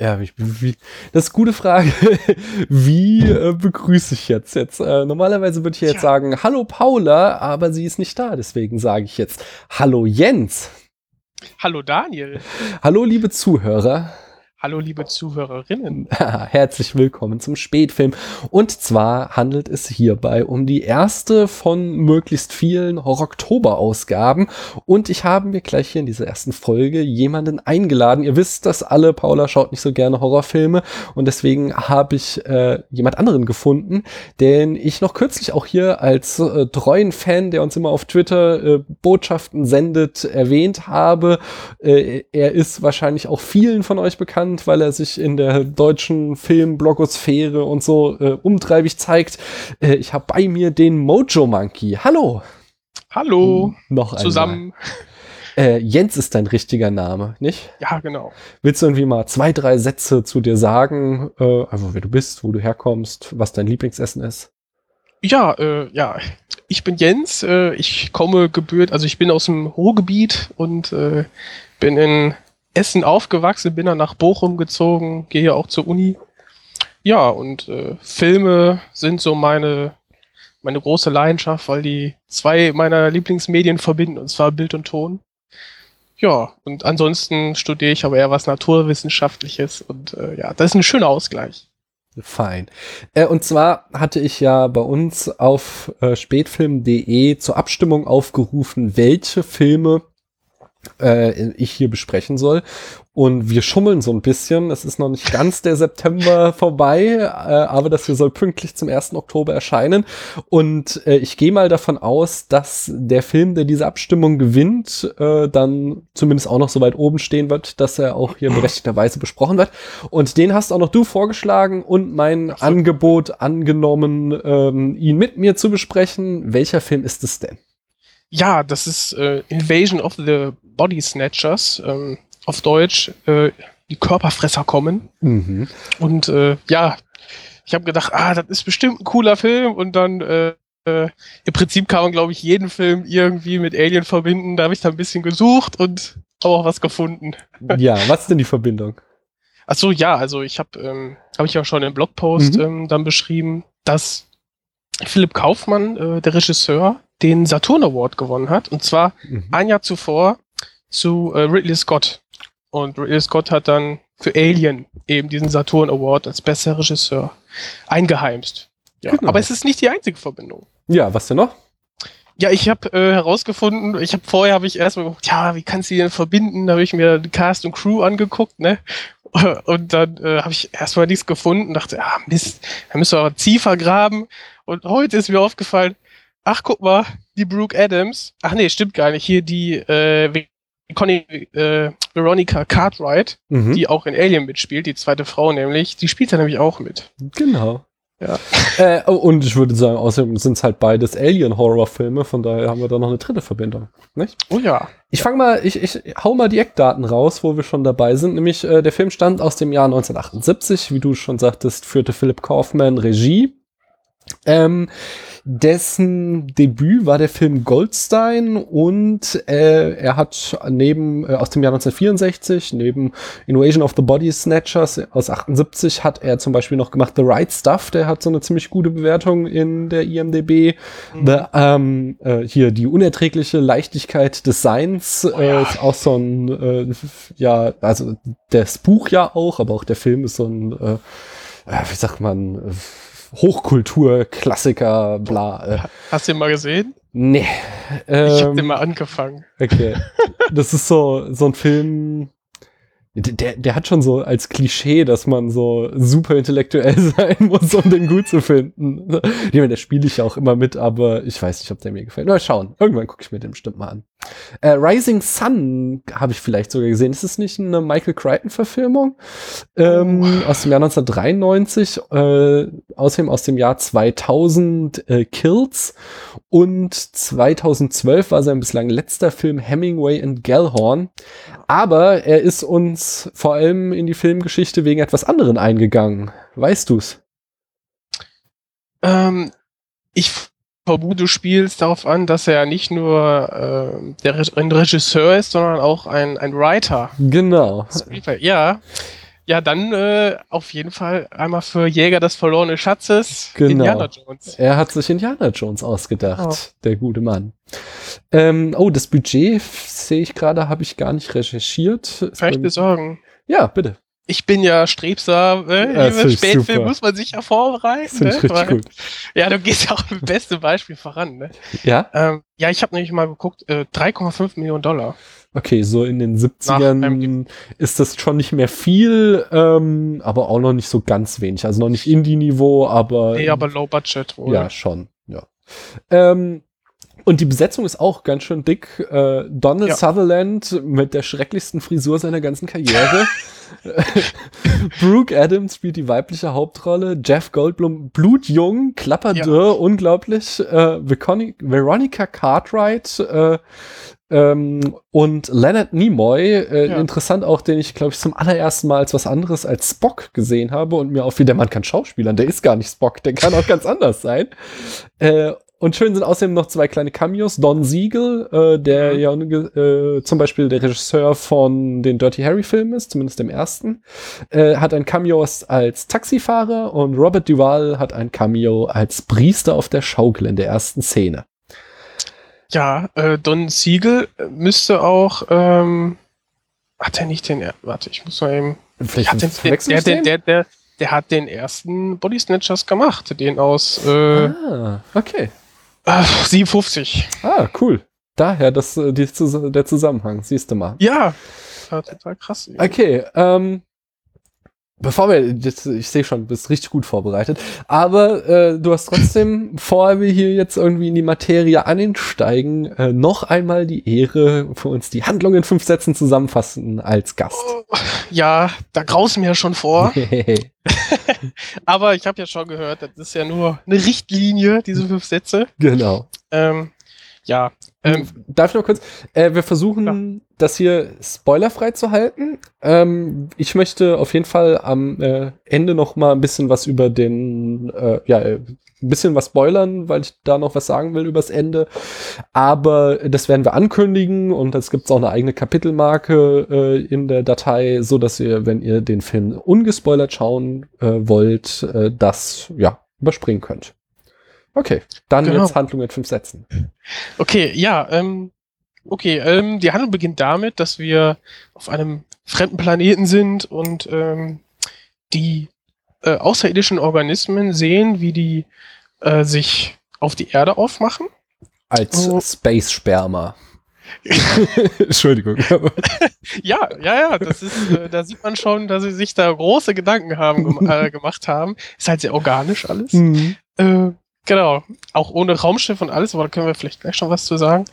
Ja, wie, wie, das ist eine gute Frage. Wie äh, begrüße ich jetzt? jetzt äh, normalerweise würde ich jetzt ja. sagen, hallo Paula, aber sie ist nicht da, deswegen sage ich jetzt, hallo Jens. Hallo Daniel. Hallo liebe Zuhörer. Hallo liebe Zuhörerinnen. Herzlich willkommen zum Spätfilm. Und zwar handelt es hierbei um die erste von möglichst vielen Horror-Oktober-Ausgaben. Und ich habe mir gleich hier in dieser ersten Folge jemanden eingeladen. Ihr wisst das alle, Paula schaut nicht so gerne Horrorfilme. Und deswegen habe ich äh, jemand anderen gefunden, den ich noch kürzlich auch hier als äh, treuen Fan, der uns immer auf Twitter äh, Botschaften sendet, erwähnt habe. Äh, er ist wahrscheinlich auch vielen von euch bekannt bekannt, weil er sich in der deutschen Film-Blogosphäre und so äh, umtreibig zeigt. Äh, ich habe bei mir den Mojo Monkey. Hallo. Hallo. Hm, noch. Zusammen. Äh, Jens ist dein richtiger Name, nicht? Ja, genau. Willst du irgendwie mal zwei, drei Sätze zu dir sagen? Äh, also wer du bist, wo du herkommst, was dein Lieblingsessen ist? Ja, äh, ja. Ich bin Jens. Äh, ich komme gebührt, also ich bin aus dem Ruhrgebiet und äh, bin in Essen aufgewachsen, bin dann nach Bochum gezogen, gehe ja auch zur Uni. Ja, und äh, Filme sind so meine, meine große Leidenschaft, weil die zwei meiner Lieblingsmedien verbinden, und zwar Bild und Ton. Ja, und ansonsten studiere ich aber eher was Naturwissenschaftliches und äh, ja, das ist ein schöner Ausgleich. Fein. Äh, und zwar hatte ich ja bei uns auf äh, spätfilm.de zur Abstimmung aufgerufen, welche Filme äh, ich hier besprechen soll. Und wir schummeln so ein bisschen. Es ist noch nicht ganz der September vorbei, äh, aber das hier soll pünktlich zum 1. Oktober erscheinen. Und äh, ich gehe mal davon aus, dass der Film, der diese Abstimmung gewinnt, äh, dann zumindest auch noch so weit oben stehen wird, dass er auch hier berechtigterweise besprochen wird. Und den hast auch noch du vorgeschlagen und mein Angebot angenommen, ähm, ihn mit mir zu besprechen. Welcher Film ist es denn? Ja, das ist äh, Invasion of the Body Snatchers. Ähm, auf Deutsch, äh, die Körperfresser kommen. Mhm. Und äh, ja, ich habe gedacht, ah, das ist bestimmt ein cooler Film. Und dann äh, äh, im Prinzip kann man, glaube ich, jeden Film irgendwie mit Alien verbinden. Da habe ich da ein bisschen gesucht und auch was gefunden. Ja, was ist denn die Verbindung? Ach so, ja, also ich habe, ähm, habe ich ja schon im Blogpost mhm. ähm, dann beschrieben, dass Philipp Kaufmann, äh, der Regisseur, den Saturn Award gewonnen hat. Und zwar mhm. ein Jahr zuvor zu äh, Ridley Scott. Und Ridley Scott hat dann für Alien eben diesen Saturn Award als bester Regisseur eingeheimst. Ja, genau. Aber es ist nicht die einzige Verbindung. Ja, was denn noch? Ja, ich habe äh, herausgefunden, ich habe vorher habe ich erstmal geguckt, ja, wie kannst du die denn verbinden? Da habe ich mir Cast und Crew angeguckt, ne? Und dann äh, habe ich erstmal nichts gefunden, dachte, ah, Mist, da müssen wir aber tiefer graben. Und heute ist mir aufgefallen, ach guck mal, die Brooke Adams, ach nee, stimmt gar nicht, hier die äh, Conny, äh, Veronica Cartwright, mhm. die auch in Alien mitspielt, die zweite Frau nämlich, die spielt da nämlich auch mit. Genau. Ja. äh, oh, und ich würde sagen, außerdem sind es halt beides Alien-Horror-Filme, von daher haben wir da noch eine dritte Verbindung. Nicht? Oh ja. Ich fange mal, ich, ich hau mal die Eckdaten raus, wo wir schon dabei sind. Nämlich, äh, der Film stammt aus dem Jahr 1978, wie du schon sagtest, führte Philip Kaufman Regie. Ähm, dessen Debüt war der Film Goldstein und äh, er hat neben äh, aus dem Jahr 1964 neben Invasion of the Body Snatchers aus 78 hat er zum Beispiel noch gemacht The Right Stuff, der hat so eine ziemlich gute Bewertung in der IMDb. Mhm. The, ähm, äh, hier die unerträgliche Leichtigkeit des Seins oh, ja. äh, ist auch so ein äh, ja also das Buch ja auch, aber auch der Film ist so ein äh, wie sagt man Hochkultur-Klassiker, bla. Äh. Hast du ihn mal gesehen? Nee. Ähm, ich hab den mal angefangen. Okay. Das ist so, so ein Film, der, der hat schon so als Klischee, dass man so super intellektuell sein muss, um den gut zu finden. Ich meine, der spiele ich ja auch immer mit, aber ich weiß nicht, ob der mir gefällt. Mal schauen. Irgendwann gucke ich mir den bestimmt mal an. Äh, Rising Sun habe ich vielleicht sogar gesehen. Ist es nicht eine Michael Crichton-Verfilmung? Ähm, oh. Aus dem Jahr 1993. Äh, außerdem aus dem Jahr 2000 äh, Kills. Und 2012 war sein bislang letzter Film Hemingway and Gellhorn. Aber er ist uns vor allem in die Filmgeschichte wegen etwas anderen eingegangen. Weißt du's? Ähm, ich vermute, du spielst darauf an, dass er nicht nur äh, der Re ein Regisseur ist, sondern auch ein, ein Writer. Genau. Ja. Ja, dann äh, auf jeden Fall einmal für Jäger des verlorenen Schatzes Genau. Indiana Jones. Er hat sich Indiana Jones ausgedacht, Oh. der gute Mann. Ähm, oh, das Budget sehe ich gerade, habe ich gar nicht recherchiert. Vielleicht beim- besorgen. ja, bitte. Ich bin ja strebsam, Ja, äh, ja, Spätfilm super. muss man sich ja vorbereiten. Ne? Weil- gut. Ja, du gehst ja auch mit bestem Beispiel voran. Ne? Ja, Ähm, ja, ich habe nämlich mal geguckt, äh, 3,5 Millionen Dollar. okay, so in den Nach 70ern einem- ist das schon nicht mehr viel, ähm, aber auch noch nicht so ganz wenig. Also noch nicht Indie-Niveau, aber, Nee, aber Low Budget wohl. ja, schon, ja. Ähm, und die Besetzung ist auch ganz schön dick. Äh, Donald Ja. Sutherland mit der schrecklichsten Frisur seiner ganzen Karriere. Brooke Adams spielt die weibliche Hauptrolle. Jeff Goldblum, blutjung, klapperdürr, unglaublich. Äh, Veronica Cartwright äh, ähm, und Leonard Nimoy. Äh, Ja. Interessant auch, den ich, glaube ich, zum allerersten Mal als was anderes als Spock gesehen habe und mir auffiel, der Mann kann Schauspielern. Der ist gar nicht Spock, der kann auch ganz anders sein. Äh, und schön sind außerdem noch zwei kleine Cameos. Don Siegel, äh, der ja äh, zum Beispiel der Regisseur von den Dirty Harry-Filmen ist, zumindest dem ersten, äh, hat ein Cameo als, Taxifahrer und Robert Duvall hat ein Cameo als Priester auf der Schaukel in der ersten Szene. Ja, äh, Don Siegel müsste auch, ähm, hat er nicht den, er- warte, ich muss mal eben, Vielleicht hat den, der, der, der, der, der hat den ersten Body Snatchers gemacht, den aus äh, Ah, okay. Äh, 57. Ah, cool. Daher das, äh, die, der Zusammenhang, siehst du mal. Ja, total krass. Okay, ähm, bevor wir, jetzt, ich sehe schon, du bist richtig gut vorbereitet, aber äh, du hast trotzdem, bevor wir hier jetzt irgendwie in die Materie einsteigen, äh, noch einmal die Ehre, für uns die Handlung in fünf Sätzen zusammenfassen als Gast. Oh, ja, da grausen mir schon vor. Aber ich habe ja schon gehört, das ist ja nur eine Richtlinie, diese fünf Sätze. genau. Ähm, ja, ähm, Darf ich noch kurz? Äh, wir versuchen, das hier spoilerfrei zu halten. Ähm, ich möchte auf jeden Fall am äh, Ende noch mal ein bisschen was über den, äh, ja, ein bisschen was spoilern, weil ich da noch was sagen will übers Ende. Aber das werden wir ankündigen und es gibt auch eine eigene Kapitelmarke äh, in der Datei, so dass ihr, wenn ihr den Film ungespoilert schauen äh, wollt, äh, das ja überspringen könnt. Okay, dann Genau. jetzt Handlung in fünf Sätzen. Okay, ja, ähm, okay, ähm, die Handlung beginnt damit, dass wir auf einem fremden Planeten sind und ähm, die äh, außerirdischen Organismen sehen, wie die äh, sich auf die Erde aufmachen. Als Oh. Space-Sperma. Entschuldigung. Ja, ja, ja, das ist, äh, da sieht man schon, dass sie sich da große Gedanken haben, gem äh, gemacht haben. Ist halt sehr organisch alles. Mhm. Äh, genau. Auch ohne Raumschiff und alles, aber da können wir vielleicht gleich schon was zu sagen.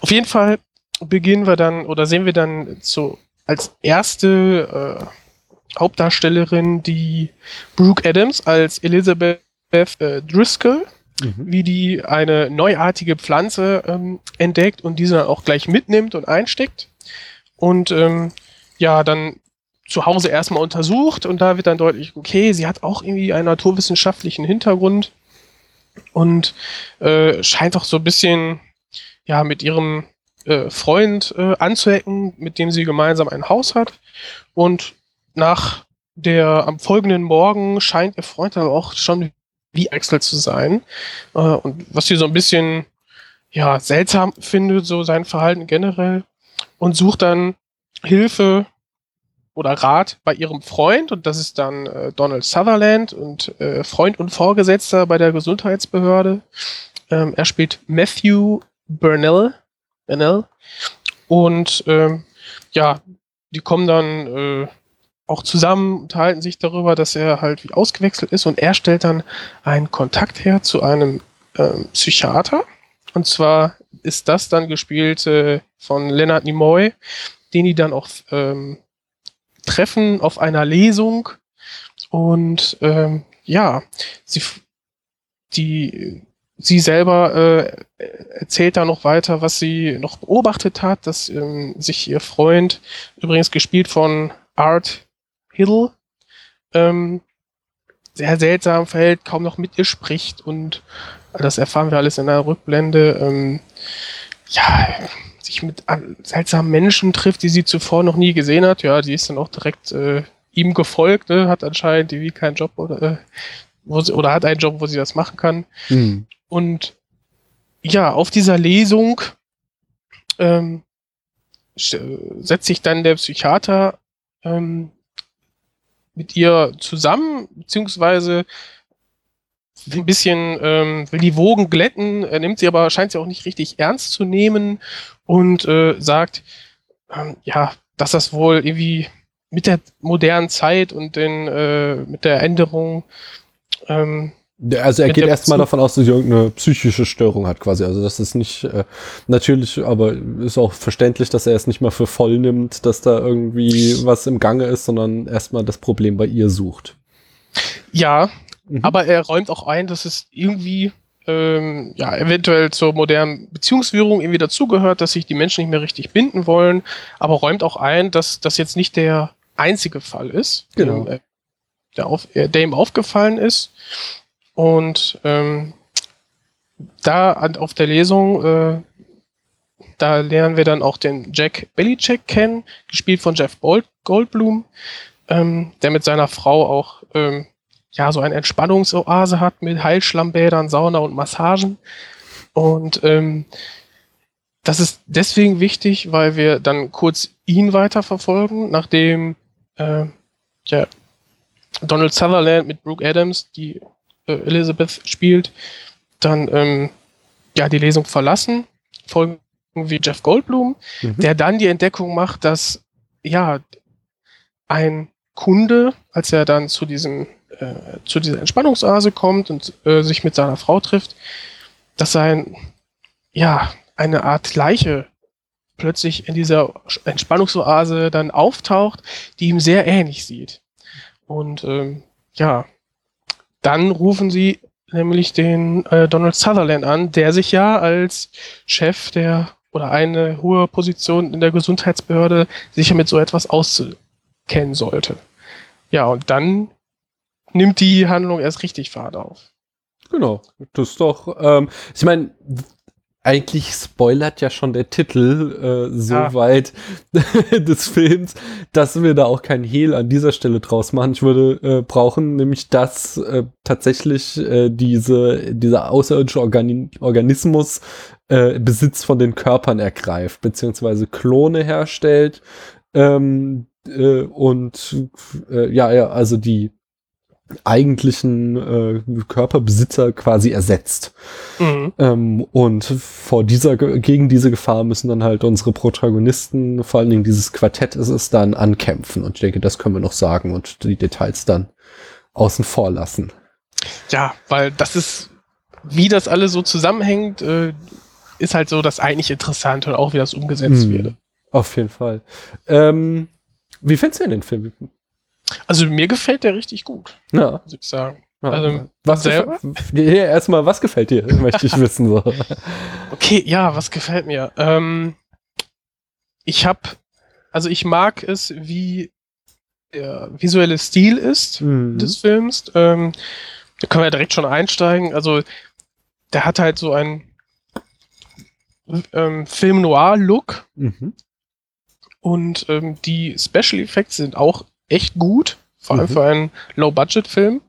Auf jeden Fall beginnen wir dann oder sehen wir dann so als erste äh, Hauptdarstellerin die Brooke Adams als Elizabeth äh, Driscoll, Mhm. wie die eine neuartige Pflanze ähm, entdeckt und diese dann auch gleich mitnimmt und einsteckt. Und ähm, ja, dann zu Hause erstmal untersucht und da wird dann deutlich, okay, sie hat auch irgendwie einen naturwissenschaftlichen Hintergrund und äh, scheint auch so ein bisschen ja mit ihrem äh, Freund äh, anzuecken, mit dem sie gemeinsam ein Haus hat. Und nach der am folgenden Morgen scheint ihr Freund dann auch schon wie Axel zu sein. Äh, und was sie so ein bisschen ja seltsam findet, so sein Verhalten generell, und sucht dann Hilfe oder Rat bei ihrem Freund. Und das ist dann äh, Donald Sutherland und äh, Freund und Vorgesetzter bei der Gesundheitsbehörde. Ähm, er spielt Matthew Burnell, Burnell. Und ähm, ja, die kommen dann äh, auch zusammen, unterhalten sich darüber, dass er halt wie ausgewechselt ist. Und er stellt dann einen Kontakt her zu einem ähm, Psychiater. Und zwar ist das dann gespielt äh, von Leonard Nimoy, den die dann auch ähm, treffen auf einer Lesung. Und ähm, ja, sie, die, sie selber äh, erzählt da noch weiter, was sie noch beobachtet hat, dass ähm, sich ihr Freund, übrigens gespielt von Art Hill, ähm, sehr seltsam verhält, kaum noch mit ihr spricht und das erfahren wir alles in einer Rückblende. Ähm, ja, sich mit seltsamen Menschen trifft, die sie zuvor noch nie gesehen hat. Ja, die ist dann auch direkt äh, ihm gefolgt, ne, hat anscheinend irgendwie keinen Job oder, äh, wo sie, oder hat einen Job, wo sie das machen kann. Mhm. Und ja, auf dieser Lesung ähm, setzt sich dann der Psychiater ähm, mit ihr zusammen, beziehungsweise ein bisschen ähm, will die Wogen glätten, er nimmt sie aber, scheint sie auch nicht richtig ernst zu nehmen und äh, sagt, ähm, ja, dass das wohl irgendwie mit der modernen Zeit und den, äh, mit der Änderung ähm, Also er geht erstmal davon aus, dass sie irgendeine psychische Störung hat quasi. Also das ist nicht äh, natürlich, aber ist auch verständlich, dass er es nicht mal für voll nimmt, dass da irgendwie was im Gange ist, sondern erstmal das Problem bei ihr sucht. ja, Mhm. Aber er räumt auch ein, dass es irgendwie ähm, ja eventuell zur modernen Beziehungsführung irgendwie dazugehört, dass sich die Menschen nicht mehr richtig binden wollen, aber räumt auch ein, dass das jetzt nicht der einzige Fall ist, Genau. dem, äh, der, auf, äh, der ihm aufgefallen ist. Und ähm, da an, auf der Lesung, äh, da lernen wir dann auch den Jack Belichick kennen, gespielt von Jeff Gold, Goldblum, ähm, der mit seiner Frau auch ähm, ja so eine Entspannungsoase hat mit Heilschlammbädern, Sauna und Massagen. Und ähm, das ist deswegen wichtig, weil wir dann kurz ihn weiterverfolgen, nachdem äh, ja, Donald Sutherland mit Brooke Adams, die äh, Elizabeth spielt, dann ähm, ja die Lesung verlassen, folgen wie Jeff Goldblum, Mhm. der dann die Entdeckung macht, dass ja ein Kunde, als er dann zu diesem äh, zu dieser Entspannungsoase kommt und äh, sich mit seiner Frau trifft, dass sein ja eine Art Leiche plötzlich in dieser Entspannungsoase dann auftaucht, die ihm sehr ähnlich sieht. Und ähm, ja, dann rufen sie nämlich den äh, Donald Sutherland an, der sich ja als Chef der oder eine hohe Position in der Gesundheitsbehörde sicher mit so etwas auszukennen sollte. Ja, und dann nimmt die Handlung erst richtig Fahrt auf. Genau. Das ist doch, ähm, ich meine, eigentlich spoilert ja schon der Titel äh, so Ja. weit des Films, dass wir da auch keinen Hehl an dieser Stelle draus machen. Ich würde äh, brauchen, nämlich dass äh, tatsächlich äh, diese, dieser außerirdische Organi Organismus äh, Besitz von den Körpern ergreift, beziehungsweise Klone herstellt ähm, äh, und äh, ja, ja, also die eigentlichen äh, Körperbesitzer quasi ersetzt. Mhm. Ähm, und vor dieser, gegen diese Gefahr müssen dann halt unsere Protagonisten, vor allen Dingen dieses Quartett ist es, dann ankämpfen. Und ich denke, das können wir noch sagen und die Details dann außen vor lassen. Ja, weil das ist, wie das alles so zusammenhängt, äh, ist halt so das eigentlich Interessante und auch wie das umgesetzt Hm, wird. Auf jeden Fall. Ähm, wie findest du denn den Film? Also mir gefällt der richtig gut, Ja. muss ich sagen. ja. Also, was selber? Ja, erstmal, was gefällt dir? Möchte ich wissen. So. Okay, ja, was gefällt mir? Ähm, ich habe, also ich mag es, wie der visuelle Stil ist Mhm. des Films. Ähm, da können wir direkt schon einsteigen. Also der hat halt so einen ähm, Film Noir Look Mhm. und ähm, die Special Effects sind auch echt gut, vor allem Mhm. für einen Low-Budget-Film,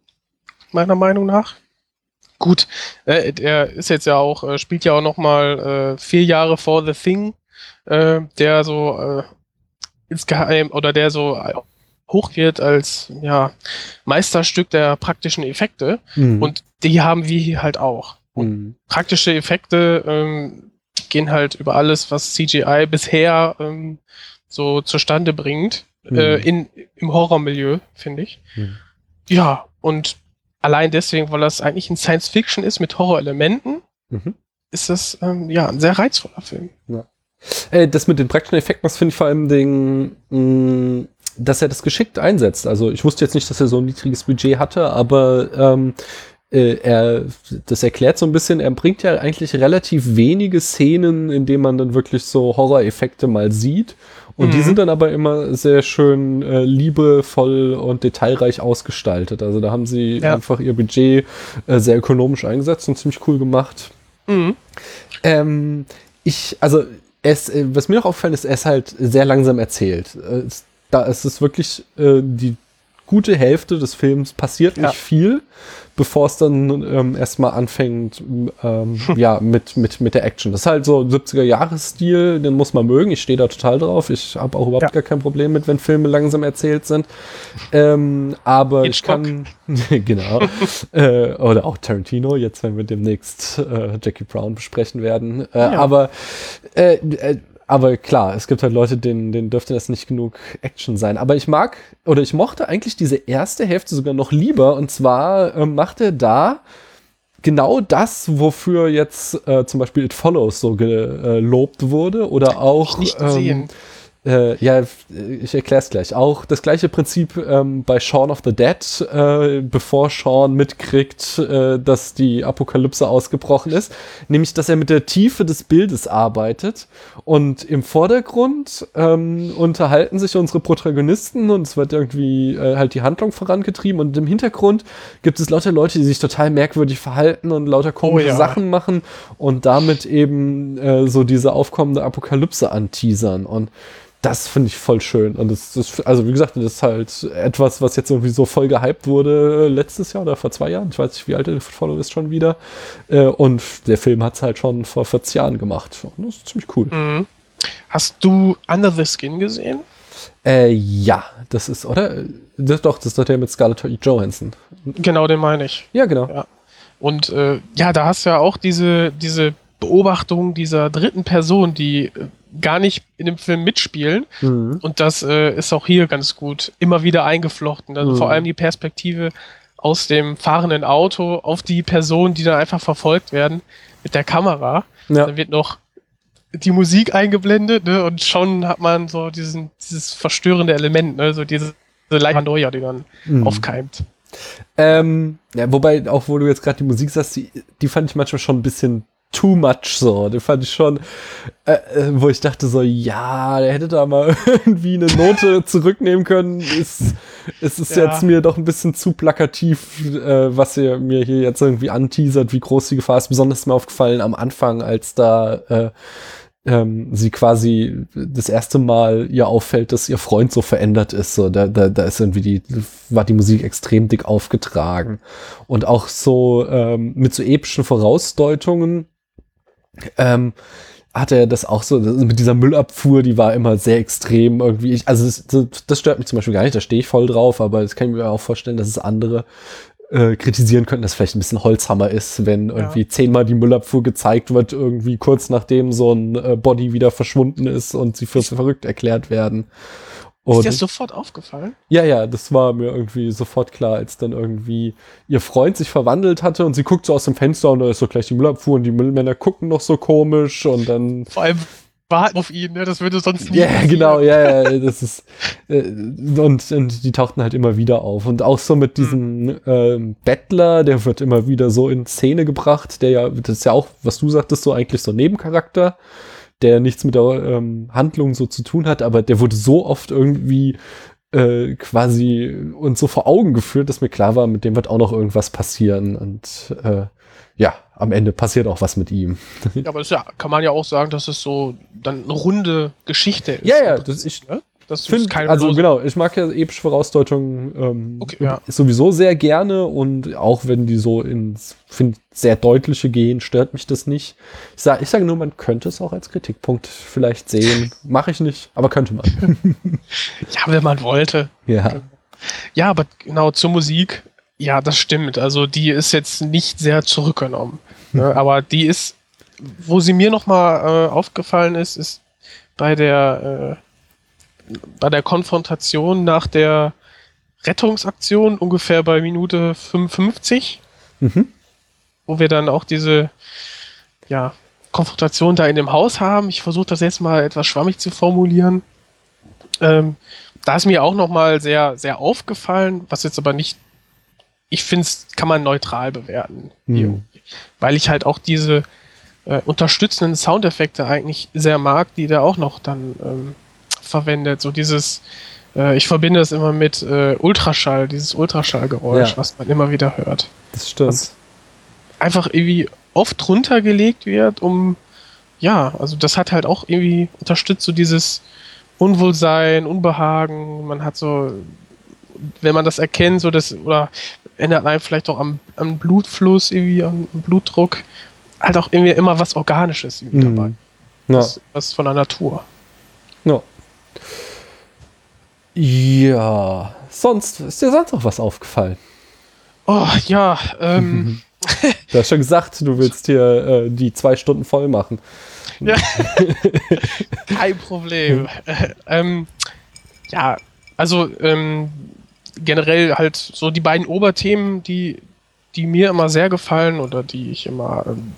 meiner Meinung nach. Gut, äh, der ist jetzt ja auch, äh, spielt ja auch noch mal äh, vier Jahre vor The Thing, äh, der so äh, insgeheim oder der so äh, hochgeht als ja Meisterstück der praktischen Effekte Mhm. und die haben wir hier halt auch. Und Mhm. praktische Effekte ähm, gehen halt über alles, was CGI bisher ähm, so zustande bringt, Mhm. äh, in, im Horrormilieu, finde ich. Mhm. Ja, und allein deswegen, weil das eigentlich ein Science-Fiction ist mit Horrorelementen, Mhm. ist das ähm, ja ein sehr reizvoller Film. Äh, das mit den praktischen Effekten, das finde ich vor allem den, mh, dass er das geschickt einsetzt. Also ich wusste jetzt nicht, dass er so ein niedriges Budget hatte, aber ähm, äh, er, das erklärt so ein bisschen, er bringt ja eigentlich relativ wenige Szenen, in denen man dann wirklich so Horror-Effekte mal sieht. Und die Mhm. sind dann aber immer sehr schön äh, liebevoll und detailreich ausgestaltet. Also da haben sie Ja. einfach ihr Budget äh, sehr ökonomisch eingesetzt und ziemlich cool gemacht. Mhm. Ähm, ich, also, es, äh, was mir noch auffällt, ist, er ist halt sehr langsam erzählt. Äh, es, da ist es wirklich, äh, die gute Hälfte des Films passiert nicht Ja. viel, bevor es dann ähm, erstmal anfängt, ähm, ja, mit, mit, mit der Action. Das ist halt so 70er-Jahres-Stil, den muss man mögen. Ich stehe da total drauf. Ich habe auch überhaupt Ja. gar kein Problem mit, wenn Filme langsam erzählt sind. Ähm, aber ich Hitchcock. kann, genau, äh, oder auch Tarantino, jetzt wenn wir demnächst äh, Jackie Brown besprechen werden. Äh, Ja. Aber äh, äh, aber klar, es gibt halt Leute, denen, denen dürfte das nicht genug Action sein. Aber ich mag, oder ich mochte eigentlich diese erste Hälfte sogar noch lieber. Und zwar ähm, macht er da genau das, wofür jetzt äh, zum Beispiel It Follows so gelobt wurde. Oder auch. ich nicht gesehen. Äh, ja, ich erkläre es gleich. Auch das gleiche Prinzip ähm, bei Shaun of the Dead, äh, bevor Shaun mitkriegt, äh, dass die Apokalypse ausgebrochen ist. Nämlich, dass er mit der Tiefe des Bildes arbeitet. Und im Vordergrund ähm, unterhalten sich unsere Protagonisten und es wird irgendwie äh, halt die Handlung vorangetrieben. Und im Hintergrund gibt es lauter Leute, die sich total merkwürdig verhalten und lauter komische ja. Sachen machen und damit eben äh, so diese aufkommende Apokalypse anteasern. Und das finde ich voll schön. Und das, das, also wie gesagt, das ist halt etwas, was jetzt irgendwie so voll gehypt wurde äh, letztes Jahr oder vor zwei Jahren. Ich weiß nicht, wie alt der Follow ist schon wieder. Äh, und der Film hat es halt schon vor 40 Jahren gemacht. Und das ist ziemlich cool. Mhm. Hast du Under the Skin gesehen? Äh, ja, das ist, oder? Das, doch, das ist doch der mit Scarlett Johansson. Genau, den meine ich. Ja, genau. Ja. Und äh, ja, da hast du ja auch diese, diese Beobachtung dieser dritten Person, die äh, gar nicht in dem Film mitspielen. Mhm. Und das äh, ist auch hier ganz gut immer wieder eingeflochten. Also Mhm. vor allem die Perspektive aus dem fahrenden Auto auf die Personen, die dann einfach verfolgt werden mit der Kamera. Ja. Dann wird noch die Musik eingeblendet ne? und schon hat man so diesen, dieses verstörende Element, ne? so diese, diese leichte Paranoia, die dann Mhm. aufkeimt. Ähm, ja, wobei, auch wo du jetzt gerade die Musik sagst, die, die fand ich manchmal schon ein bisschen too much so. Die fand ich schon, äh, äh, wo ich dachte so, ja, der hätte da mal irgendwie eine Note zurücknehmen können. Ist, es ist Ja. jetzt mir doch ein bisschen zu plakativ, äh, was ihr mir hier jetzt irgendwie anteasert, wie groß die Gefahr ist. Besonders ist mir aufgefallen am Anfang, als da äh, ähm, sie quasi das erste Mal ihr auffällt, dass ihr Freund so verändert ist. So, da, da, da ist irgendwie die, war die Musik extrem dick aufgetragen. Und auch so ähm, mit so epischen Vorausdeutungen ähm, hatte er das auch so, das- mit dieser Müllabfuhr, die war immer sehr extrem irgendwie. Ich, also das, das stört mich zum Beispiel gar nicht, da stehe ich voll drauf, aber das kann ich mir auch vorstellen, dass es andere äh, kritisieren könnten, dass vielleicht ein bisschen Holzhammer ist, wenn irgendwie zehnmal die Müllabfuhr gezeigt wird, irgendwie kurz nachdem so ein äh, Body wieder verschwunden ist und sie für verrückt erklärt werden. Ist Und dir das sofort aufgefallen? ja, ja, das war mir irgendwie sofort klar, als dann irgendwie ihr Freund sich verwandelt hatte und sie guckt so aus dem Fenster und da ist so gleich die Müllabfuhr und die Müllmänner gucken noch so komisch und dann Vor allem warten auf ihn, ne? das würde sonst nie ja, passieren. genau, ja, ja, das ist äh, und, und die tauchten halt immer wieder auf und auch so mit diesem ähm, Bettler, der wird immer wieder so in Szene gebracht, der ja, das ist ja auch, was du sagtest, so eigentlich so ein Nebencharakter, der nichts mit der ähm, Handlung so zu tun hat, aber der wurde so oft irgendwie äh, quasi uns so vor Augen geführt, dass mir klar war, mit dem wird auch noch irgendwas passieren und äh, ja, am Ende passiert auch was mit ihm. Ja, aber das ist ja, kann man ja auch sagen, dass es so dann eine runde Geschichte ist. Ja, ja, Im das ich ne? Das ist Find, kein also genau, ich mag ja epische Vorausdeutungen ähm, Okay, ja. sowieso sehr gerne und auch wenn die so ins find, sehr deutliche gehen, stört mich das nicht. Ich sage ich sag nur, man könnte es auch als Kritikpunkt vielleicht sehen. Mache ich nicht, aber könnte man. Ja, wenn man wollte. ja. Ja, aber genau zur Musik. Ja, das stimmt. Also die ist jetzt nicht sehr zurückgenommen. Ne? Aber die ist, wo sie mir nochmal äh, aufgefallen ist, ist bei der äh, bei der Konfrontation nach der Rettungsaktion ungefähr bei Minute 55, Mhm. wo wir dann auch diese ja, Konfrontation da in dem Haus haben. Ich versuche das jetzt mal etwas schwammig zu formulieren. Ähm, da ist mir auch nochmal sehr, sehr aufgefallen, was jetzt aber nicht, ich finde es, kann man neutral bewerten. Hm. irgendwie. Weil ich halt auch diese äh, unterstützenden Soundeffekte eigentlich sehr mag, die der auch noch dann ähm, verwendet. So dieses, äh, ich verbinde das immer mit äh, Ultraschall, dieses Ultraschallgeräusch, Ja. was man immer wieder hört Das stimmt. Was- einfach irgendwie oft runtergelegt wird, um ja, also das hat halt auch irgendwie unterstützt so dieses Unwohlsein, Unbehagen, man hat so wenn man das erkennt, so das, oder ändert einem vielleicht auch am, am Blutfluss, irgendwie, am Blutdruck, halt auch irgendwie immer was Organisches irgendwie Mhm. dabei. Ja. Was, was von der Natur. Ja. Ja. Sonst, ist dir sonst noch was aufgefallen? Oh, ja, ähm, Du hast schon gesagt, du willst hier äh, die zwei Stunden voll machen. kein Problem. Äh, ähm, ja, also ähm, generell halt so die beiden Oberthemen, die, die mir immer sehr gefallen oder die ich immer ähm,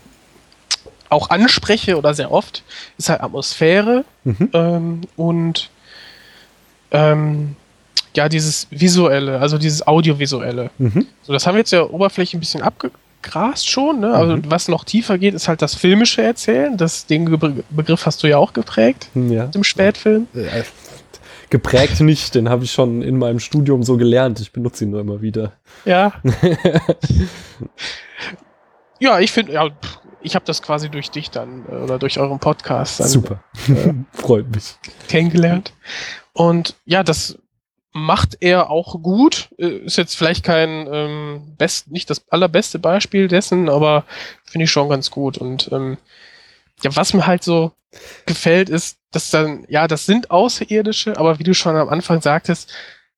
auch anspreche oder sehr oft, ist halt Atmosphäre Mhm. ähm, und ähm, ja, dieses Visuelle, also dieses Audiovisuelle. Mhm. So, das haben wir jetzt ja oberflächlich ein bisschen abgegrast schon, ne? Also was noch tiefer geht, ist halt das filmische Erzählen. Das, den Be Begriff hast du ja auch geprägt Ja. im Spätfilm. Äh, Geprägt nicht, den habe ich schon in meinem Studium so gelernt. Ich benutze ihn nur immer wieder. Ja. ja, ich finde, ja, pff, ich habe das quasi durch dich dann äh, oder durch euren Podcast dann Super. Freut mich. kennengelernt. Und ja, das macht er auch gut. Äh, Ist jetzt vielleicht kein ähm, best, nicht das allerbeste Beispiel dessen, aber finde ich schon ganz gut. Und ähm, ja, was mir halt so gefällt, ist, dass dann, ja, das sind Außerirdische, aber wie du schon am Anfang sagtest,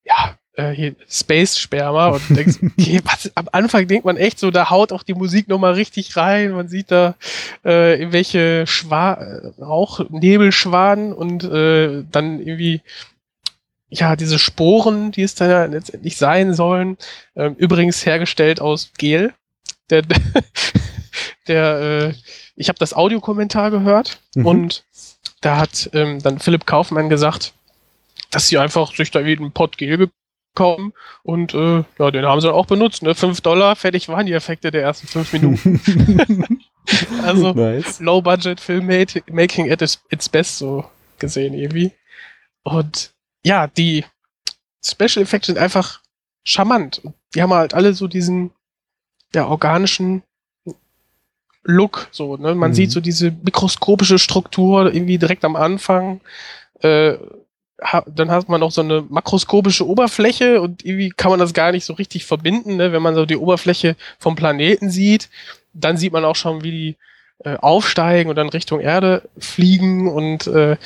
ja, äh, hier Space-Sperma und denkst, okay, was, am Anfang denkt man echt so, da haut auch die Musik nochmal richtig rein, man sieht da äh, irgendwelche Schwa äh, Rauchnebelschwaden und äh, dann irgendwie ja, diese Sporen, die es dann ja letztendlich sein sollen, ähm, übrigens hergestellt aus Gel. Der, der, äh, ich habe das Audiokommentar gehört Mhm. und da hat ähm, dann Philipp Kaufmann gesagt, dass sie einfach sich da wie einen Pott Gel gekauft und äh, ja, den haben sie auch benutzt. Ne? Fünf Dollar, fertig waren die Effekte der ersten fünf Minuten. also nice. Low-Budget Filmmaking at its, its best so gesehen irgendwie. Und ja, die Special Effects sind einfach charmant. Die haben halt alle so diesen ja, organischen Look, so, ne? Man Mhm. sieht so diese mikroskopische Struktur irgendwie direkt am Anfang. Äh, dann hat man auch so eine makroskopische Oberfläche und irgendwie kann man das gar nicht so richtig verbinden, ne? wenn man so die Oberfläche vom Planeten sieht. Dann sieht man auch schon, wie die äh, aufsteigen und dann Richtung Erde fliegen und äh,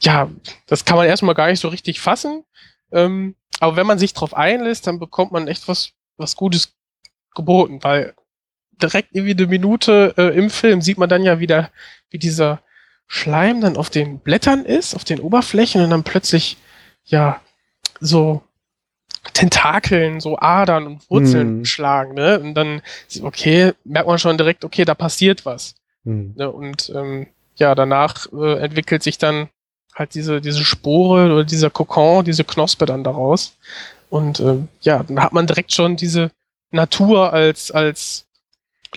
ja, das kann man erstmal gar nicht so richtig fassen. Ähm, aber wenn man sich drauf einlässt, dann bekommt man echt was, was Gutes geboten, weil direkt irgendwie eine Minute äh, im Film sieht man dann ja wieder, wie dieser Schleim dann auf den Blättern ist, auf den Oberflächen und dann plötzlich ja so Tentakeln, so Adern und Wurzeln Hm. schlagen, ne? Und dann, okay, merkt man schon direkt, okay, da passiert was. Hm. Ne? Und ähm, ja, danach äh, entwickelt sich dann halt diese, diese Spore oder dieser Kokon, diese Knospe dann daraus. Und ähm, ja, dann hat man direkt schon diese Natur als, als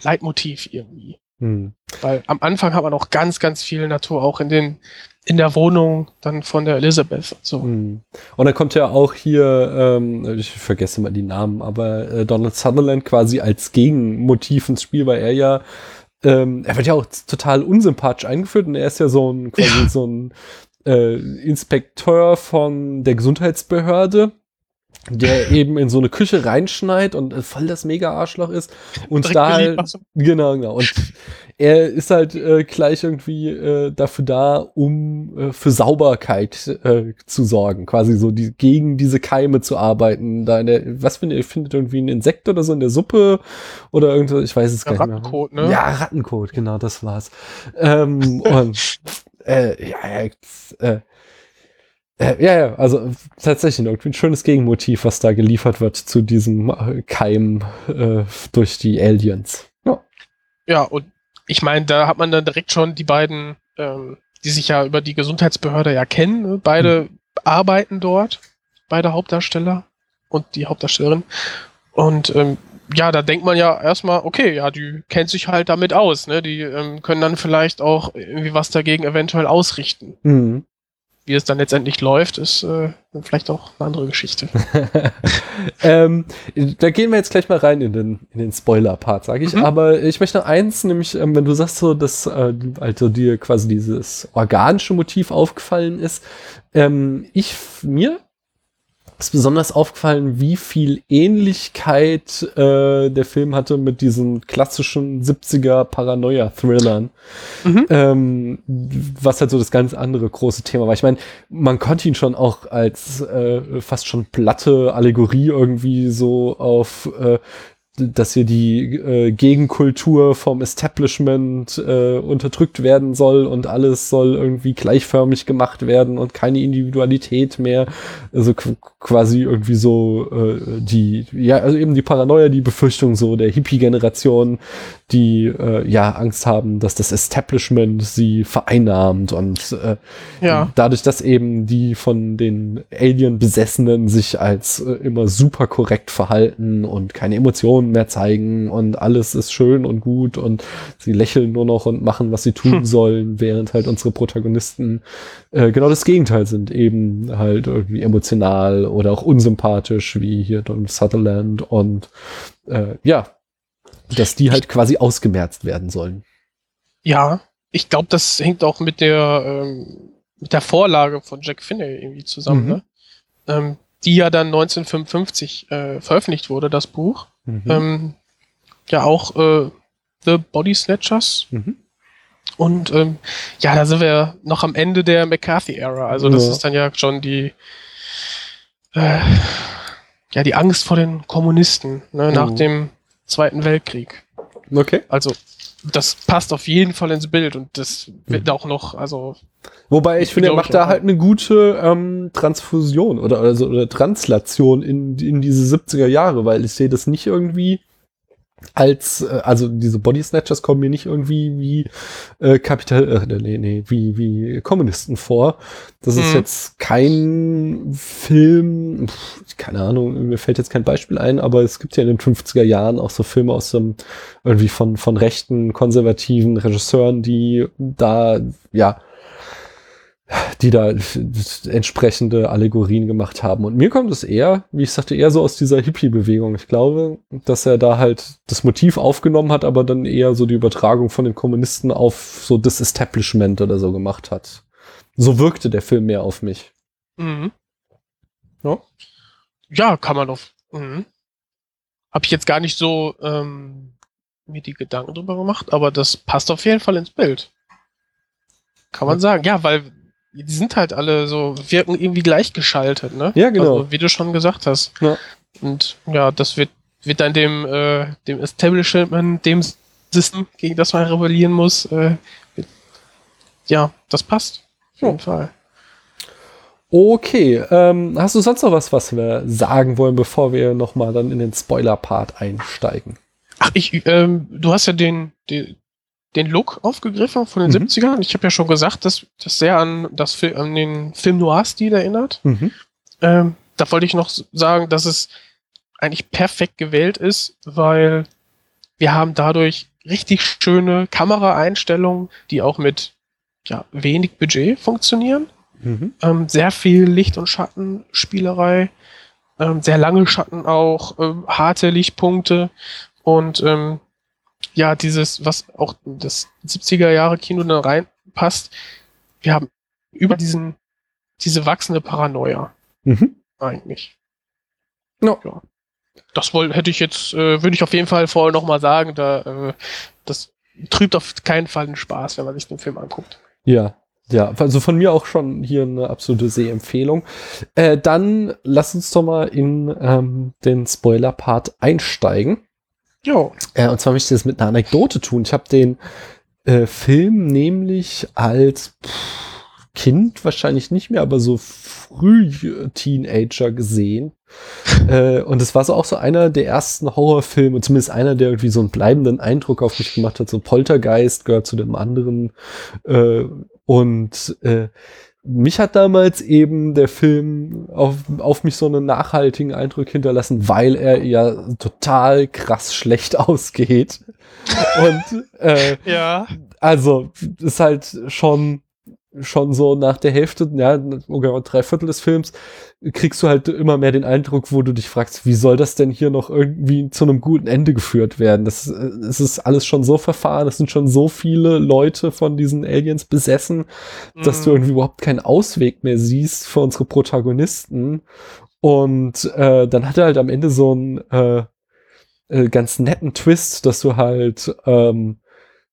Leitmotiv irgendwie. Hm. Weil am Anfang hat man auch ganz, ganz viel Natur, auch in den, in der Wohnung dann von der Elizabeth und so. Hm. Und dann kommt ja auch hier, ähm, ich vergesse mal die Namen, aber äh, Donald Sutherland quasi als Gegenmotiv ins Spiel, weil er ja, ähm, er wird ja auch total unsympathisch eingeführt und er ist ja so ein, quasi Ja. so ein äh, Inspekteur von der Gesundheitsbehörde, der eben in so eine Küche reinschneit und voll das Mega-Arschloch ist und Direkt da halt. Genau, genau. Und er ist halt äh, gleich irgendwie äh, dafür da, um äh, für Sauberkeit äh, zu sorgen. Quasi so die, gegen diese Keime zu arbeiten. Da in der, was findet ihr? Findet irgendwie ein Insekt oder so in der Suppe? Oder irgendwas, ich weiß es Ja, gar nicht mehr. Rattenkot, ne? Ja, Rattenkot, genau, das war's. Ähm, und äh, ja, ja, jetzt, äh, äh, ja, ja, also tatsächlich irgendwie ein schönes Gegenmotiv, was da geliefert wird zu diesem äh, Keim äh, durch die Aliens. Ja. Ja, und ich meine, da hat man dann direkt schon die beiden, ähm, die sich ja über die Gesundheitsbehörde ja kennen, ne? beide arbeiten dort, beide Hauptdarsteller und die Hauptdarstellerin. Und ähm, ja, da denkt man ja erstmal, okay, ja, die kennt sich halt damit aus, ne? Die ähm, können dann vielleicht auch irgendwie was dagegen eventuell ausrichten. Mhm. Wie es dann letztendlich läuft, ist äh, vielleicht auch eine andere Geschichte. ähm, da gehen wir jetzt gleich mal rein in den, in den Spoiler-Part, sage ich. Mhm. Aber ich möchte noch eins, nämlich, ähm, wenn du sagst so, dass äh, also dir quasi dieses organische Motiv aufgefallen ist, ähm, ich mir ist besonders aufgefallen, wie viel Ähnlichkeit äh, der Film hatte mit diesen klassischen 70er Paranoia-Thrillern. Mhm. Ähm, was halt so das ganz andere große Thema war. Ich meine, man konnte ihn schon auch als äh, fast schon platte Allegorie irgendwie so auf äh, dass hier die äh, Gegenkultur vom Establishment äh, unterdrückt werden soll und alles soll irgendwie gleichförmig gemacht werden und keine Individualität mehr. Also quasi irgendwie so äh, die, ja, also eben die Paranoia, die Befürchtung so der Hippie-Generation, die äh, ja Angst haben, dass das Establishment sie vereinnahmt und äh, ja. dadurch, dass eben die von den Alien-Besessenen sich als äh, immer super korrekt verhalten und keine Emotionen mehr zeigen und alles ist schön und gut und sie lächeln nur noch und machen, was sie tun hm. sollen, während halt unsere Protagonisten äh, genau das Gegenteil sind, eben halt irgendwie emotional oder auch unsympathisch, wie hier Donald Sutherland und äh, ja, dass die halt quasi ausgemerzt werden sollen. Ja, ich glaube, das hängt auch mit der, ähm, mit der Vorlage von Jack Finney irgendwie zusammen, mhm. ne? Ähm, die ja dann 1955 äh, veröffentlicht wurde, das Buch. Mhm. Ähm, ja, auch äh, The Body Snatchers. Mhm. Und ähm, ja, da sind wir noch am Ende der McCarthy-Ära. Also das ja. ist dann ja schon die äh, ja die Angst vor den Kommunisten ne, nach mhm. dem Zweiten Weltkrieg. Okay. Also, das passt auf jeden Fall ins Bild und das wird mhm. auch noch, also. Wobei ich finde, er macht da halt eine gute ähm, Transfusion oder, also, oder Translation in, in diese 70er Jahre, weil ich sehe das nicht irgendwie als, äh, also diese Body Snatchers kommen mir nicht irgendwie wie äh, Kapital, äh, nee, nee, wie, wie Kommunisten vor. Das mhm. ist jetzt kein Film, pf, keine Ahnung, mir fällt jetzt kein Beispiel ein, aber es gibt ja in den 50er Jahren auch so Filme aus dem, irgendwie von, von rechten, konservativen Regisseuren, die da, ja, die da entsprechende Allegorien gemacht haben. Und mir kommt es eher, wie ich sagte, eher so aus dieser Hippie-Bewegung. Ich glaube, dass er da halt das Motiv aufgenommen hat, aber dann eher so die Übertragung von den Kommunisten auf so das Establishment oder so gemacht hat. So wirkte der Film mehr auf mich. Mhm. Ja? ja, kann man auf. Mhm. Hab ich jetzt gar nicht so ähm, mir die Gedanken drüber gemacht, aber das passt auf jeden Fall ins Bild. Kann man sagen. Ja, weil die sind halt alle so, wirken irgendwie gleichgeschaltet, ne? Ja, genau. Also, wie du schon gesagt hast. Ja. Und ja, das wird, wird dann dem, äh, dem Establishment, dem System, gegen das man rebellieren muss, äh, wird, ja, das passt. Auf jeden ja. Fall. Okay, ähm, hast du sonst noch was, was wir sagen wollen, bevor wir nochmal dann in den Spoiler-Part einsteigen? Ach, ich, ähm, du hast ja den, den, den Look aufgegriffen von den mhm. 70ern. Ich habe ja schon gesagt, dass das sehr an, das, an den Film Noir-Stil erinnert. Mhm. Ähm, da wollte ich noch sagen, dass es eigentlich perfekt gewählt ist, weil wir haben dadurch richtig schöne Kameraeinstellungen, die auch mit ja, wenig Budget funktionieren. Mhm. Ähm, sehr viel Licht- und Schattenspielerei, ähm, sehr lange Schatten auch, ähm, harte Lichtpunkte und ähm, ja, dieses, was auch das 70er Jahre Kino da reinpasst, wir haben über diesen, diese wachsende Paranoia. Mhm. Eigentlich. No. Ja. Das woll, hätte ich jetzt, äh, würde ich auf jeden Fall vorher nochmal sagen, da, äh, das trübt auf keinen Fall den Spaß, wenn man sich den Film anguckt. Ja, ja, also von mir auch schon hier eine absolute Sehempfehlung. Äh, dann lass uns doch mal in ähm, den Spoiler-Part einsteigen. Ja. Äh, und zwar möchte ich das mit einer Anekdote tun. Ich habe den äh, Film nämlich als pff, Kind wahrscheinlich nicht mehr, aber so früh Teenager gesehen. äh, und es war so auch so einer der ersten Horrorfilme, zumindest einer, der irgendwie so einen bleibenden Eindruck auf mich gemacht hat. So Poltergeist gehört zu dem anderen. Äh, und äh, mich hat damals eben der Film auf, auf mich so einen nachhaltigen Eindruck hinterlassen, weil er ja total krass schlecht ausgeht. Und äh, ja. also ist halt schon schon so nach der Hälfte, ja, ungefähr drei Viertel des Films, kriegst du halt immer mehr den Eindruck, wo du dich fragst, wie soll das denn hier noch irgendwie zu einem guten Ende geführt werden? Das, es ist alles schon so verfahren, es sind schon so viele Leute von diesen Aliens besessen, mhm. dass du mhm. irgendwie überhaupt keinen Ausweg mehr siehst für unsere Protagonisten. Und äh, dann hat er halt am Ende so einen äh, äh, ganz netten Twist, dass du halt ähm,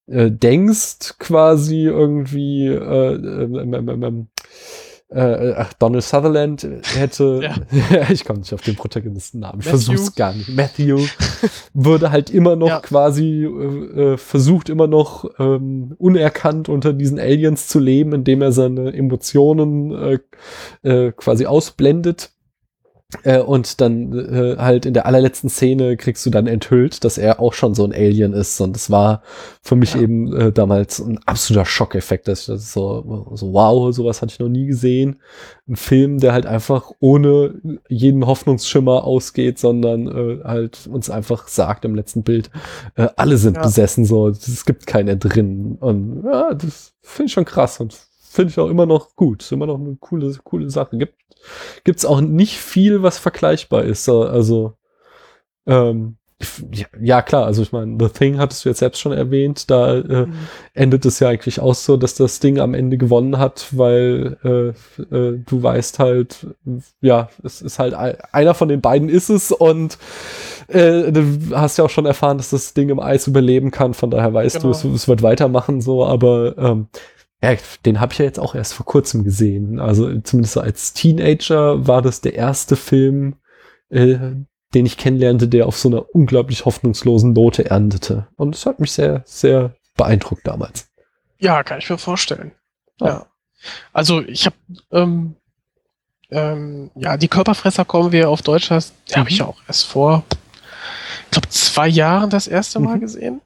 äh, denkst quasi irgendwie äh, ähm, ähm, ähm, äh, ach, Donald Sutherland hätte, ja. ich komme nicht auf den Protagonistennamen, ich versuch's gar nicht. Matthew würde halt immer noch ja. quasi äh, äh, versucht immer noch ähm, unerkannt unter diesen Aliens zu leben, indem er seine Emotionen äh, äh, quasi ausblendet äh, und dann äh, halt in der allerletzten Szene kriegst du dann enthüllt, dass er auch schon so ein Alien ist. Und das war für mich ja. eben äh, damals ein absoluter Schockeffekt. Dass ich das so, so, wow, sowas hatte ich noch nie gesehen. Ein Film, der halt einfach ohne jeden Hoffnungsschimmer ausgeht, sondern äh, halt uns einfach sagt im letzten Bild, äh, alle sind ja. besessen, so, es gibt keine drin. Und ja, das finde ich schon krass und finde ich auch immer noch gut. Ist immer noch eine coole, coole Sache. Gibt gibt's auch nicht viel, was vergleichbar ist. Also, ähm, ja, klar, also ich meine, The Thing hattest du jetzt selbst schon erwähnt, da äh, mhm. endet es ja eigentlich auch so, dass das Ding am Ende gewonnen hat, weil äh, äh, du weißt halt, ja, es ist halt einer von den beiden ist es und äh, du hast ja auch schon erfahren, dass das Ding im Eis überleben kann, von daher weißt genau. du, es, es, wird weitermachen so, aber ähm, ja, den habe ich ja jetzt auch erst vor kurzem gesehen. Also zumindest als Teenager war das der erste Film, äh, den ich kennenlernte, der auf so einer unglaublich hoffnungslosen Note erntete. Und das hat mich sehr, sehr beeindruckt damals. Ja, kann ich mir vorstellen. Ja. ja. Also ich habe ähm, ähm, ja die Körperfresser kommen wir auf Deutsch hast, mhm. habe ich ja auch erst vor, ich glaube zwei Jahren das erste Mal mhm. gesehen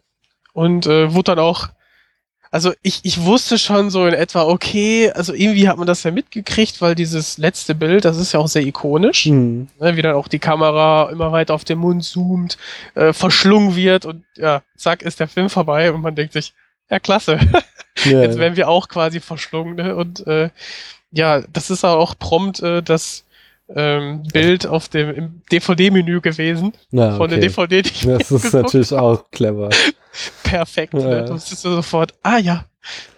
und äh, wurde dann auch also ich, ich wusste schon so in etwa, okay, also irgendwie hat man das ja mitgekriegt, weil dieses letzte Bild, das ist ja auch sehr ikonisch, mhm. ne, wie dann auch die Kamera immer weiter auf den Mund zoomt, äh, verschlungen wird und ja, zack, ist der Film vorbei und man denkt sich, ja, klasse. Yeah. Jetzt werden wir auch quasi verschlungen. Ne? Und äh, ja, das ist auch prompt äh, das ähm, Bild auf dem DVD-Menü gewesen. Na, von der DVD, die ich Das ist natürlich auch clever. Perfekt. Ja. Ne? Du bist sofort, ah ja.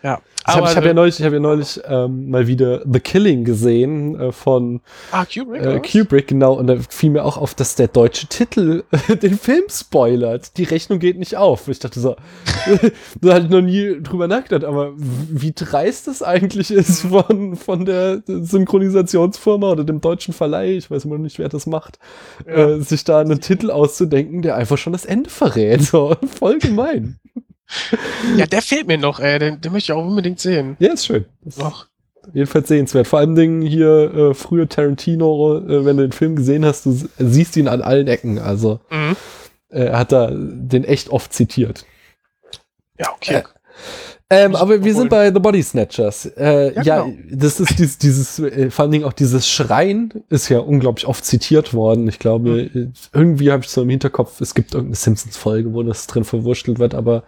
Ja. Ich habe hab ja neulich, ich hab ja neulich ähm, mal wieder The Killing gesehen äh, von ah, Kubrick, äh, Kubrick, genau. Und da fiel mir auch auf, dass der deutsche Titel den Film spoilert. Die Rechnung geht nicht auf. Ich dachte so, da hatte ich noch nie drüber nachgedacht, aber wie dreist das eigentlich ist mhm. von, von der Synchronisationsfirma oder dem deutschen Verleih, ich weiß immer noch nicht, wer das macht, ja. äh, sich da einen Titel auszudenken, der einfach schon das Ende verrät. So, voll gemein. Ja, der fehlt mir noch, ey. Den, den möchte ich auch unbedingt sehen. Ja, ist schön. Noch. Jedenfalls sehenswert. Vor allem Dingen hier äh, früher Tarantino, äh, wenn du den Film gesehen hast, du siehst ihn an allen Ecken. Also mhm. äh, er hat da den echt oft zitiert. Ja, okay. Äh, ähm, aber wir sind bei The Body Snatchers. Äh, ja, ja genau. das ist dieses, dieses äh, vor allen Dingen auch dieses Schreien ist ja unglaublich oft zitiert worden. Ich glaube, mhm. irgendwie habe ich so im Hinterkopf, es gibt irgendeine Simpsons-Folge, wo das drin verwurschtelt wird, aber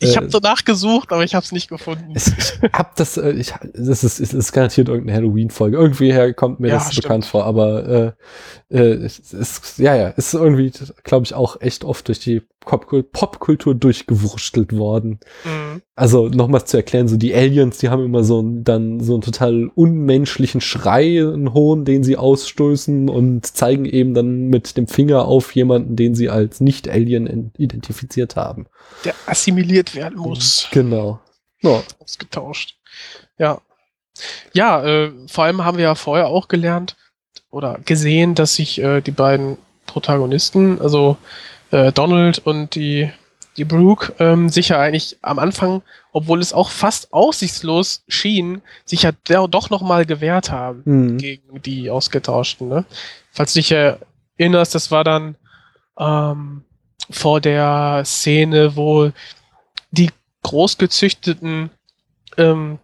äh, ich habe so nachgesucht, aber ich habe es nicht gefunden. Es, ich hab das, äh, ich, das ist, ist, ist garantiert irgendeine Halloween-Folge. Irgendwie her kommt mir ja, das stimmt. bekannt vor, aber äh, äh, es ist, ja, ja, ist irgendwie, glaube ich, auch echt oft durch die Popkultur durchgewurschtelt worden. Mhm. Also nochmals zu erklären, so die Aliens, die haben immer so dann so einen total unmenschlichen Schrei, einen hohen, den sie ausstoßen und zeigen eben dann mit dem Finger auf jemanden, den sie als Nicht-Alien identifiziert haben. Der assimiliert werden muss. Genau. Ja. Ausgetauscht. Ja. Ja, äh, vor allem haben wir ja vorher auch gelernt oder gesehen, dass sich äh, die beiden Protagonisten, also äh, Donald und die, die Brooke ähm, sich ja eigentlich am Anfang, obwohl es auch fast aussichtslos schien, sich ja doch noch mal gewehrt haben mhm. gegen die Ausgetauschten. Ne? Falls du dich erinnerst, das war dann ähm, vor der Szene, wo die großgezüchteten ähm,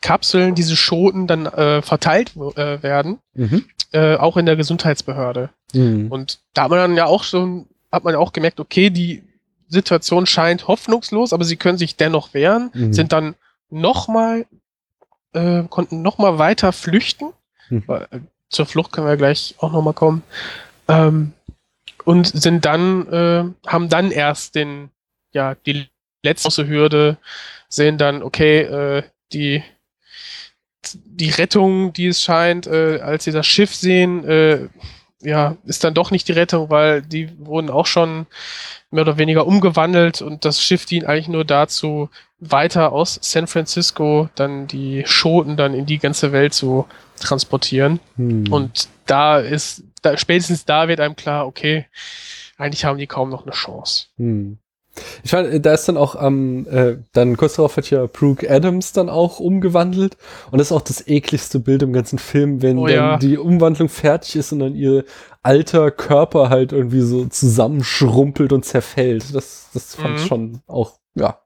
Kapseln, diese Schoten dann äh, verteilt äh, werden, mhm. äh, auch in der Gesundheitsbehörde. Mhm. Und da hat man dann ja auch schon hat man auch gemerkt, okay, die Situation scheint hoffnungslos, aber sie können sich dennoch wehren, mhm. sind dann nochmal, äh, konnten nochmal weiter flüchten. Mhm. Äh, zur Flucht können wir gleich auch nochmal kommen. Ähm, und sind dann, äh, haben dann erst den, ja, die letzte Hürde, sehen dann, okay, äh, die die Rettung, die es scheint, äh, als sie das Schiff sehen, äh, ja, ist dann doch nicht die Rettung, weil die wurden auch schon mehr oder weniger umgewandelt und das Schiff dient eigentlich nur dazu, weiter aus San Francisco dann die Schoten dann in die ganze Welt zu transportieren. Hm. Und da ist, da, spätestens da wird einem klar, okay, eigentlich haben die kaum noch eine Chance. Hm. Ich meine, da ist dann auch am, ähm, äh, dann kurz darauf hat ja Brooke Adams dann auch umgewandelt. Und das ist auch das ekligste Bild im ganzen Film, wenn oh, ja. dann die Umwandlung fertig ist und dann ihr alter Körper halt irgendwie so zusammenschrumpelt und zerfällt. Das, das fand ich mhm. schon auch, ja.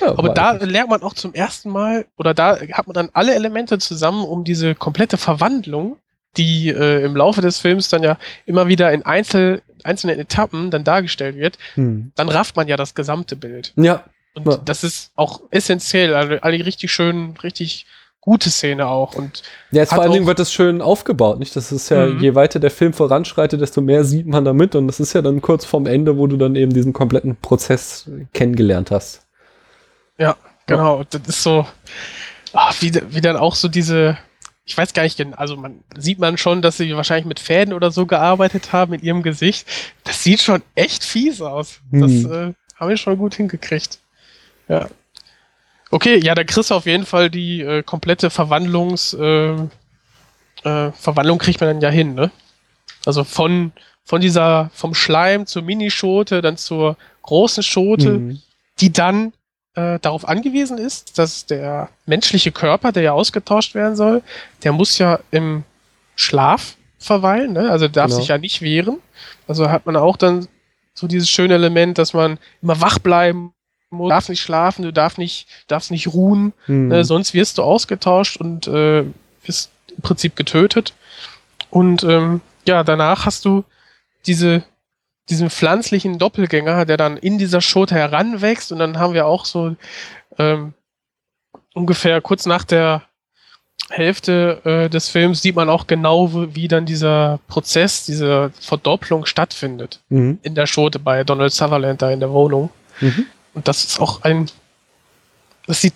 ja Aber da eigentlich. lernt man auch zum ersten Mal, oder da hat man dann alle Elemente zusammen, um diese komplette Verwandlung, die äh, im Laufe des Films dann ja immer wieder in Einzel einzelnen Etappen dann dargestellt wird, hm. dann rafft man ja das gesamte Bild. Ja. Und ja. das ist auch essentiell, also alle richtig schön, richtig gute Szene auch. Und ja, jetzt vor allen Dingen wird das schön aufgebaut, nicht? Das ist ja, mhm. je weiter der Film voranschreitet, desto mehr sieht man damit. Und das ist ja dann kurz vorm Ende, wo du dann eben diesen kompletten Prozess kennengelernt hast. Ja, genau. Ja. Das ist so, wie, wie dann auch so diese, ich weiß gar nicht genau, also man sieht man schon, dass sie wahrscheinlich mit Fäden oder so gearbeitet haben in ihrem Gesicht. Das sieht schon echt fies aus. Hm. Das äh, haben wir schon gut hingekriegt. Ja. Okay, ja, da kriegst du auf jeden Fall die äh, komplette Verwandlungs, äh, äh, Verwandlung kriegt man dann ja hin, ne? Also von, von dieser, vom Schleim zur Minischote, dann zur großen Schote, mhm. die dann äh, darauf angewiesen ist, dass der menschliche Körper, der ja ausgetauscht werden soll, der muss ja im Schlaf verweilen, ne? also darf genau. sich ja nicht wehren. Also hat man auch dann so dieses schöne Element, dass man immer wach bleiben muss, darf nicht schlafen, du darfst nicht, darfst nicht ruhen, hm. äh, sonst wirst du ausgetauscht und äh, wirst im Prinzip getötet. Und ähm, ja, danach hast du diese diesen pflanzlichen Doppelgänger, der dann in dieser Schote heranwächst und dann haben wir auch so ähm, ungefähr kurz nach der Hälfte äh, des Films sieht man auch genau, wie, wie dann dieser Prozess, diese Verdopplung stattfindet mhm. in der Schote bei Donald Sutherland da in der Wohnung. Mhm. Und das ist auch ein, das sieht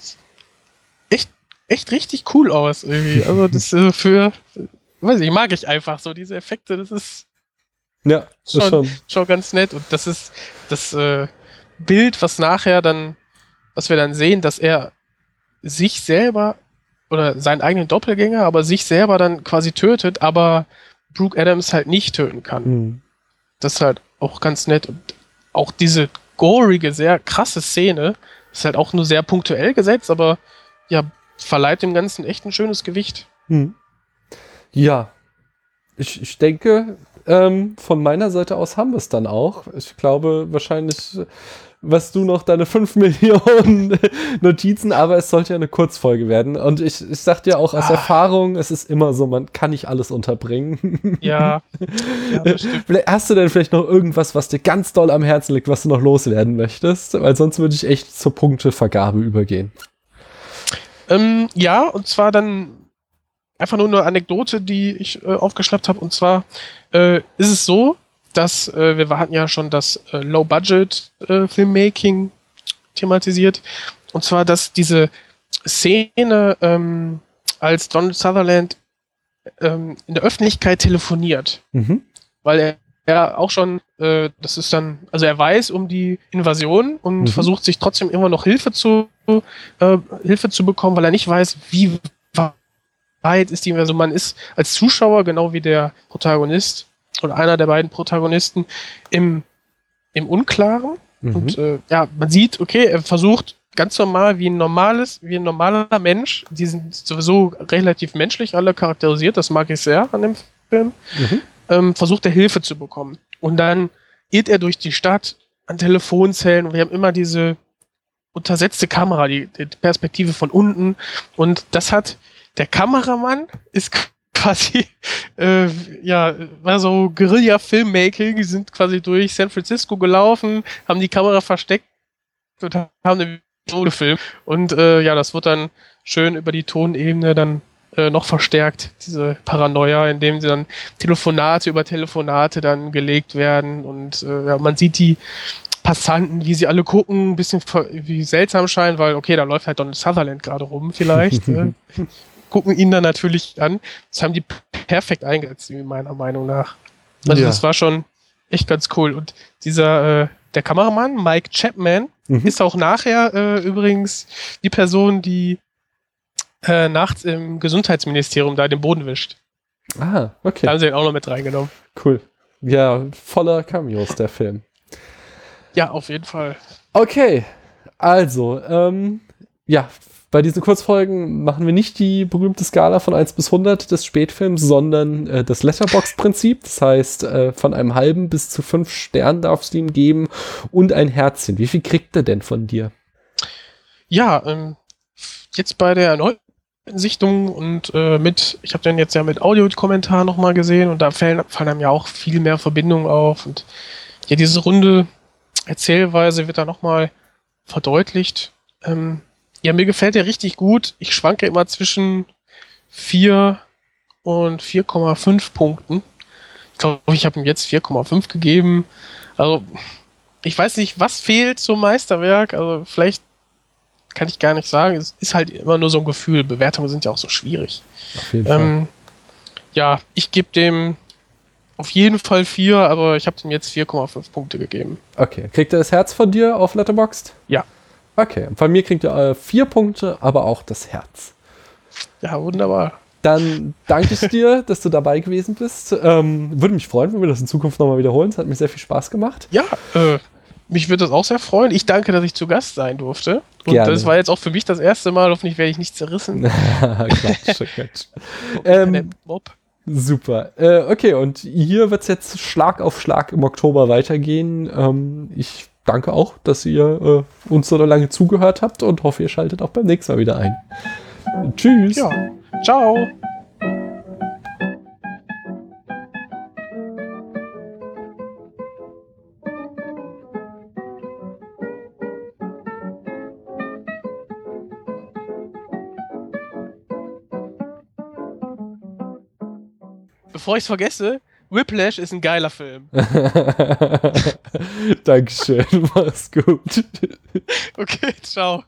echt, echt richtig cool aus irgendwie. Also das äh, für, weiß ich, mag ich einfach so diese Effekte. Das ist ja, schon, schon. schon ganz nett. Und das ist das äh, Bild, was nachher dann, was wir dann sehen, dass er sich selber oder seinen eigenen Doppelgänger, aber sich selber dann quasi tötet, aber Brooke Adams halt nicht töten kann. Mhm. Das ist halt auch ganz nett. Und auch diese gorige, sehr krasse Szene ist halt auch nur sehr punktuell gesetzt, aber ja, verleiht dem Ganzen echt ein schönes Gewicht. Mhm. Ja, ich, ich denke, ähm, von meiner Seite aus haben wir es dann auch. Ich glaube wahrscheinlich, was du noch deine 5 Millionen Notizen, aber es sollte ja eine Kurzfolge werden. Und ich, ich sag dir auch aus ah. Erfahrung, es ist immer so, man kann nicht alles unterbringen. Ja. ja Hast du denn vielleicht noch irgendwas, was dir ganz doll am Herzen liegt, was du noch loswerden möchtest? Weil sonst würde ich echt zur Punktevergabe übergehen. Ähm, ja, und zwar dann einfach nur eine Anekdote, die ich äh, aufgeschnappt habe. Und zwar äh, ist es so, dass äh, wir hatten ja schon das äh, Low-Budget-Filmmaking äh, thematisiert. Und zwar, dass diese Szene, ähm, als Donald Sutherland ähm, in der Öffentlichkeit telefoniert, mhm. weil er er auch schon, äh, das ist dann, also er weiß um die Invasion und mhm. versucht sich trotzdem immer noch Hilfe zu äh, Hilfe zu bekommen, weil er nicht weiß, wie weit ist die, also man ist als Zuschauer, genau wie der Protagonist oder einer der beiden Protagonisten, im, im Unklaren. Mhm. Und äh, ja, man sieht, okay, er versucht ganz normal, wie ein normales, wie ein normaler Mensch, die sind sowieso relativ menschlich alle charakterisiert, das mag ich sehr an dem Film, mhm. ähm, versucht er Hilfe zu bekommen. Und dann irrt er durch die Stadt an Telefonzellen und wir haben immer diese untersetzte Kamera, die, die Perspektive von unten und das hat der Kameramann ist quasi, äh, ja, war so Guerilla-Filmmaking, die sind quasi durch San Francisco gelaufen, haben die Kamera versteckt und haben eine Episode gefilmt. Und äh, ja, das wird dann schön über die Tonebene dann äh, noch verstärkt, diese Paranoia, indem sie dann Telefonate über Telefonate dann gelegt werden und äh, ja, man sieht die Passanten, wie sie alle gucken, ein bisschen wie seltsam scheinen, weil okay, da läuft halt Donald Sutherland gerade rum vielleicht. äh, gucken ihn dann natürlich an. Das haben die perfekt eingesetzt, meiner Meinung nach. Also Ja. das war schon echt ganz cool. Und dieser, äh, der Kameramann, Mike Chapman, Mhm. ist auch nachher äh, übrigens die Person, die äh, nachts im Gesundheitsministerium da den Boden wischt. Ah, Da okay, haben sie ihn auch noch mit reingenommen. cool. Ja, voller Cameos, der Film. Ja, auf jeden Fall. Okay, also, ähm, ja, bei diesen Kurzfolgen machen wir nicht die berühmte Skala von 1 bis 100 des Spätfilms, sondern äh, das Letterbox-Prinzip. Das heißt, äh, von einem halben bis zu fünf Sternen darfst du ihm geben und ein Herzchen. Wie viel kriegt er denn von dir? Ja, ähm, jetzt bei der erneuten Sichtung und äh, mit, ich habe den jetzt ja mit Audiokommentar nochmal gesehen und da fallen, fallen einem ja auch viel mehr Verbindungen auf und ja, diese runde Erzählweise wird da nochmal verdeutlicht. Ähm, ja, mir gefällt der richtig gut. Ich schwanke immer zwischen 4 und 4,5 Punkten. Ich glaube, ich habe ihm jetzt 4,5 gegeben. Also, ich weiß nicht, was fehlt zum Meisterwerk. Also, vielleicht kann ich gar nicht sagen. Es ist halt immer nur so ein Gefühl. Bewertungen sind ja auch so schwierig. Auf jeden Fall. Ähm, ja, ich gebe dem auf jeden Fall 4, aber ich habe dem jetzt 4,5 Punkte gegeben. Okay, kriegt er das Herz von dir auf Letterboxd? Ja. Okay, von mir kriegt er äh, vier Punkte, aber auch das Herz. Ja, wunderbar. Dann danke ich dir, dass du dabei gewesen bist. Ähm, würde mich freuen, wenn wir das in Zukunft nochmal wiederholen. Es hat mir sehr viel Spaß gemacht. Ja, äh, mich würde das auch sehr freuen. Ich danke, dass ich zu Gast sein durfte. Und Gerne. das war jetzt auch für mich das erste Mal. Hoffentlich werde ich nicht zerrissen. Quatsch, Quatsch. Ähm, Mob. Super. Äh, okay, und hier wird es jetzt Schlag auf Schlag im Oktober weitergehen. Ähm, ich danke auch, dass ihr äh, uns so lange zugehört habt und hoffe, ihr schaltet auch beim nächsten Mal wieder ein. Tschüss. Ja. Ciao. Bevor ich es vergesse, Whiplash ist ein geiler Film. Dankeschön. Mach's gut. Okay, ciao.